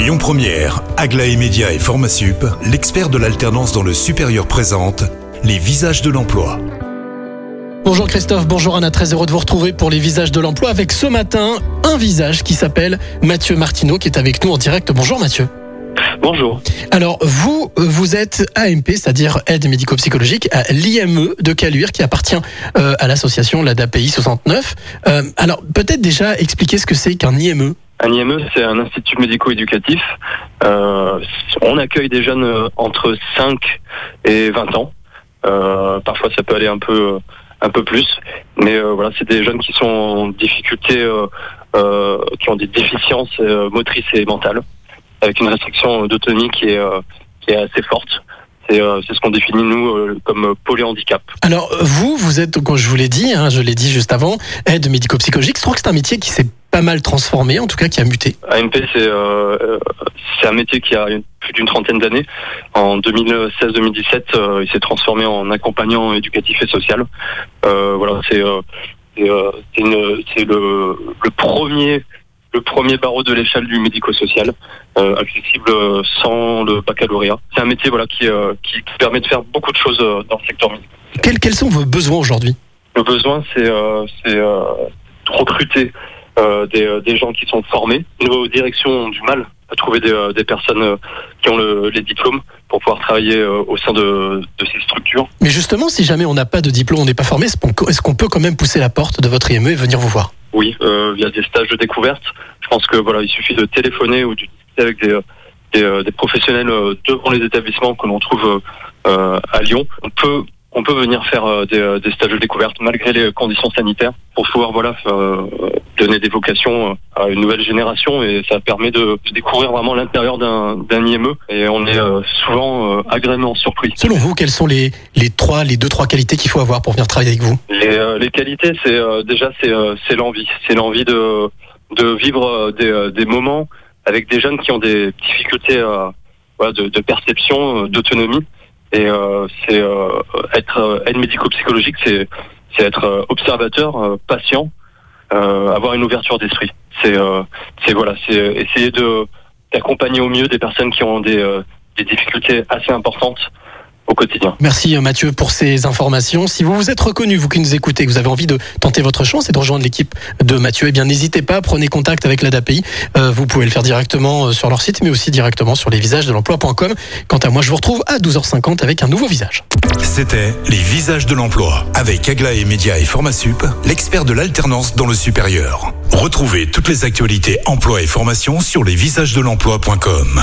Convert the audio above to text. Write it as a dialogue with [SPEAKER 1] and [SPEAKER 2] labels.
[SPEAKER 1] Lyon Première, Aglaé Média et Formasup, l'expert de l'alternance dans le supérieur présente les visages de l'emploi.
[SPEAKER 2] Bonjour Christophe, bonjour Anna, très heureux de vous retrouver pour les visages de l'emploi avec ce matin un visage qui s'appelle Mathieu Martineau qui est avec nous en direct. Bonjour Mathieu.
[SPEAKER 3] Bonjour.
[SPEAKER 2] Alors vous, vous êtes AMP, c'est-à-dire aide médico-psychologique à l'IME de Caluire qui appartient euh, à l'association l'ADAPI 69. Euh, alors peut-être déjà expliquer ce que c'est qu'un IME.
[SPEAKER 3] Un IME, c'est un institut médico-éducatif. Euh, on accueille des jeunes euh, entre 5 et 20 ans. Euh, parfois, ça peut aller un peu, un peu plus. Mais voilà, c'est des jeunes qui sont en difficulté, qui ont des déficiences motrices et mentales, avec une restriction d'autonomie qui est, qui est assez forte. C'est ce qu'on définit, nous, comme polyhandicap.
[SPEAKER 2] Alors vous, vous êtes, comme je vous l'ai dit, hein, je l'ai dit juste avant, aide médico-psychologique. Je trouve que c'est un métier qui s'est pas mal transformé, en tout cas qui a muté.
[SPEAKER 3] AMP, c'est euh, c'est un métier qui a plus d'une trentaine d'années. En 2016-2017, euh, il s'est transformé en accompagnant éducatif et social. Euh, voilà, c'est le, le premier le premier barreau de l'échelle du médico-social, accessible sans le baccalauréat. C'est un métier voilà qui, qui permet de faire beaucoup de choses dans le secteur médical.
[SPEAKER 2] Quels, quels sont vos besoins aujourd'hui?
[SPEAKER 3] Le besoin, c'est recruter des, euh, des gens qui sont formés. Nos directions ont du mal à trouver des, euh, des personnes euh, qui ont le- les diplômes pour pouvoir travailler euh, au sein de, de ces structures.
[SPEAKER 2] Mais justement, si jamais on n'a pas de diplôme, on n'est pas formé, est-ce qu'on peut quand même pousser la porte de votre IME et venir vous voir?
[SPEAKER 3] Oui, euh, via des stages de découverte. Je pense que voilà, il suffit de téléphoner ou de discuter avec des, euh, des, euh, des professionnels euh, devant les établissements que l'on trouve euh, euh, à Lyon. On peut on peut venir faire euh, des, euh, des stages de découverte malgré les conditions sanitaires pour pouvoir voilà faire, euh, donner des vocations euh, à une nouvelle génération et ça permet de découvrir vraiment l'intérieur d'un d'un IME et on est euh, souvent euh, agréablement surpris.
[SPEAKER 2] Selon vous, quelles sont les, les trois, les deux, trois qualités qu'il faut avoir pour venir travailler avec vous?
[SPEAKER 3] Les, les qualités, c'est déjà c'est c'est l'envie, c'est l'envie de de vivre des, des moments avec des jeunes qui ont des difficultés euh, voilà, de, de perception, d'autonomie. Et euh, c'est euh, être aide médico-psychologique, c'est c'est être observateur, patient, avoir une ouverture d'esprit. C'est euh, c'est voilà, c'est essayer de d'accompagner au mieux des personnes qui ont des euh, des difficultés assez importantes au quotidien.
[SPEAKER 2] Merci Mathieu pour ces informations. Si vous vous êtes reconnu, vous qui nous écoutez, que vous avez envie de tenter votre chance et de rejoindre l'équipe de Mathieu, eh bien n'hésitez pas, prenez contact avec l'ADAPI. Euh, vous pouvez le faire directement euh, sur leur site, mais aussi directement sur lesvisagesdelemploi.com. Quant à moi, je vous retrouve à 12h50 avec un nouveau visage.
[SPEAKER 1] C'était les visages de l'emploi avec Aglaé Média et Formasup, l'expert de l'alternance dans le supérieur. Retrouvez toutes les actualités emploi et formation sur lesvisagesdelemploi.com.